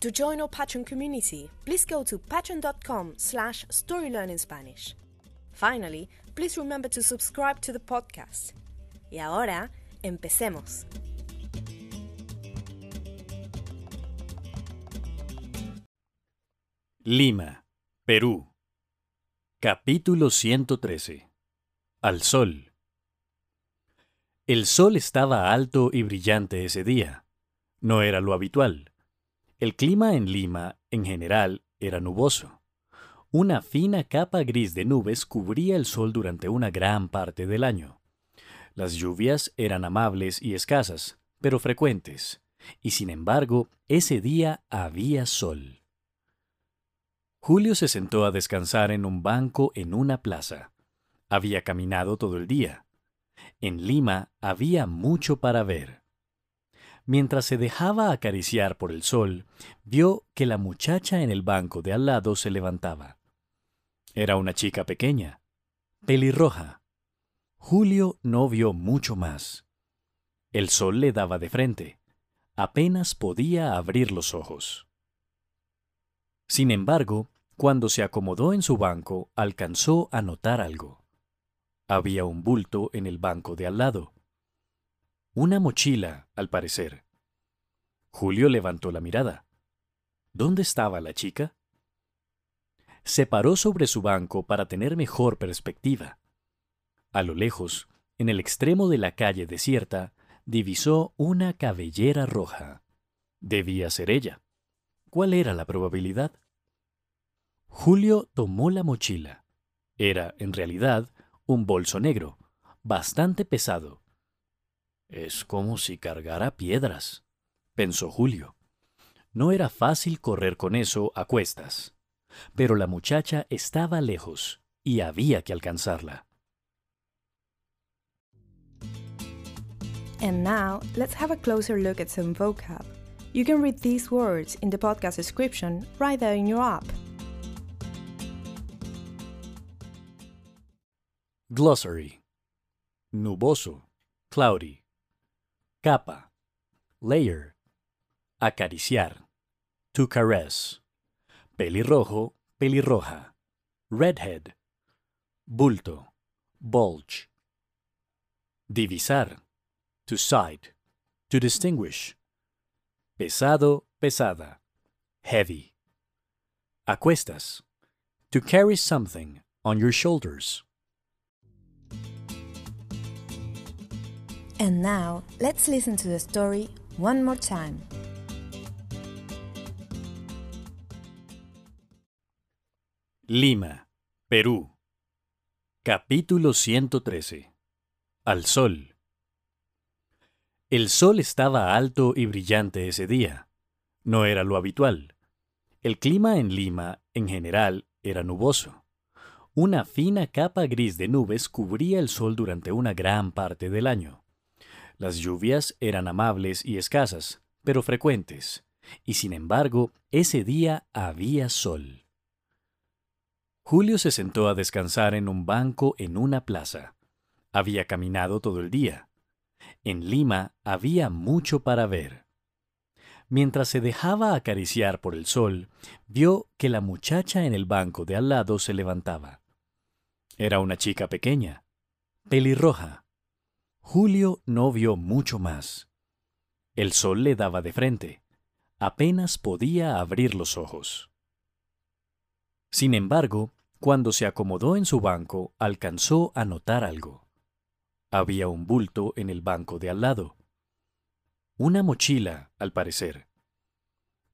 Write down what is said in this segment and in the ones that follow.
To join our Patreon community, please go to patreon.com slash storylearningspanish. Finally, please remember to subscribe to the podcast. Y ahora, empecemos. Lima, Perú. Capítulo 113. Al sol. El sol estaba alto y brillante ese día. No era lo habitual. El clima en Lima, en general, era nuboso. Una fina capa gris de nubes cubría el sol durante una gran parte del año. Las lluvias eran amables y escasas, pero frecuentes, y sin embargo, ese día había sol. Julio se sentó a descansar en un banco en una plaza. Había caminado todo el día. En Lima había mucho para ver. Mientras se dejaba acariciar por el sol, vio que la muchacha en el banco de al lado se levantaba. Era una chica pequeña, pelirroja. Julio no vio mucho más. El sol le daba de frente. Apenas podía abrir los ojos. Sin embargo, cuando se acomodó en su banco, alcanzó a notar algo. Había un bulto en el banco de al lado. Una mochila, al parecer. Julio levantó la mirada. ¿Dónde estaba la chica? Se paró sobre su banco para tener mejor perspectiva. A lo lejos, en el extremo de la calle desierta, divisó una cabellera roja. Debía ser ella. ¿Cuál era la probabilidad? Julio tomó la mochila. Era, en realidad, un bolso negro, bastante pesado, es como si cargara piedras, pensó Julio. No era fácil correr con eso a cuestas, pero la muchacha estaba lejos y había que alcanzarla. And now, let's have a closer look at some vocab. You can read these words in the podcast description right there in your app. Glossary Nuboso, cloudy. Capa. Layer. Acariciar. To caress. Pelirrojo, pelirroja. Redhead. Bulto. Bulge. Divisar. To sight. To distinguish. Pesado, pesada. Heavy. Acuestas. To carry something on your shoulders. And now, let's listen to the story one more time. Lima, Perú. Capítulo 113. Al sol. El sol estaba alto y brillante ese día. No era lo habitual. El clima en Lima, en general, era nuboso. Una fina capa gris de nubes cubría el sol durante una gran parte del año. Las lluvias eran amables y escasas, pero frecuentes, y sin embargo, ese día había sol. Julio se sentó a descansar en un banco en una plaza. Había caminado todo el día. En Lima había mucho para ver. Mientras se dejaba acariciar por el sol, vio que la muchacha en el banco de al lado se levantaba. Era una chica pequeña, pelirroja, Julio no vio mucho más. El sol le daba de frente. Apenas podía abrir los ojos. Sin embargo, Cuando se acomodó en su banco, alcanzó a notar algo. Había un bulto en el banco de al lado. Una mochila, al parecer.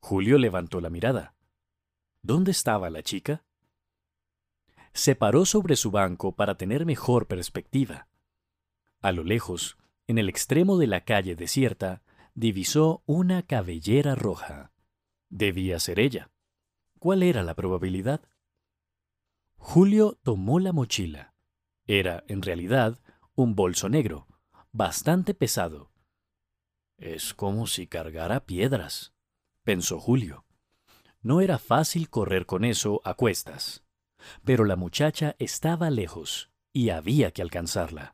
Julio levantó la mirada. ¿Dónde estaba la chica? Se paró sobre su banco para tener mejor perspectiva. A lo lejos, en el extremo de la calle desierta, divisó una cabellera roja. Debía ser ella. ¿Cuál era la probabilidad? Julio tomó la mochila. Era, en realidad, un bolso negro, bastante pesado. Es como si cargara piedras, pensó Julio. No era fácil correr con eso a cuestas, pero la muchacha estaba lejos y había que alcanzarla.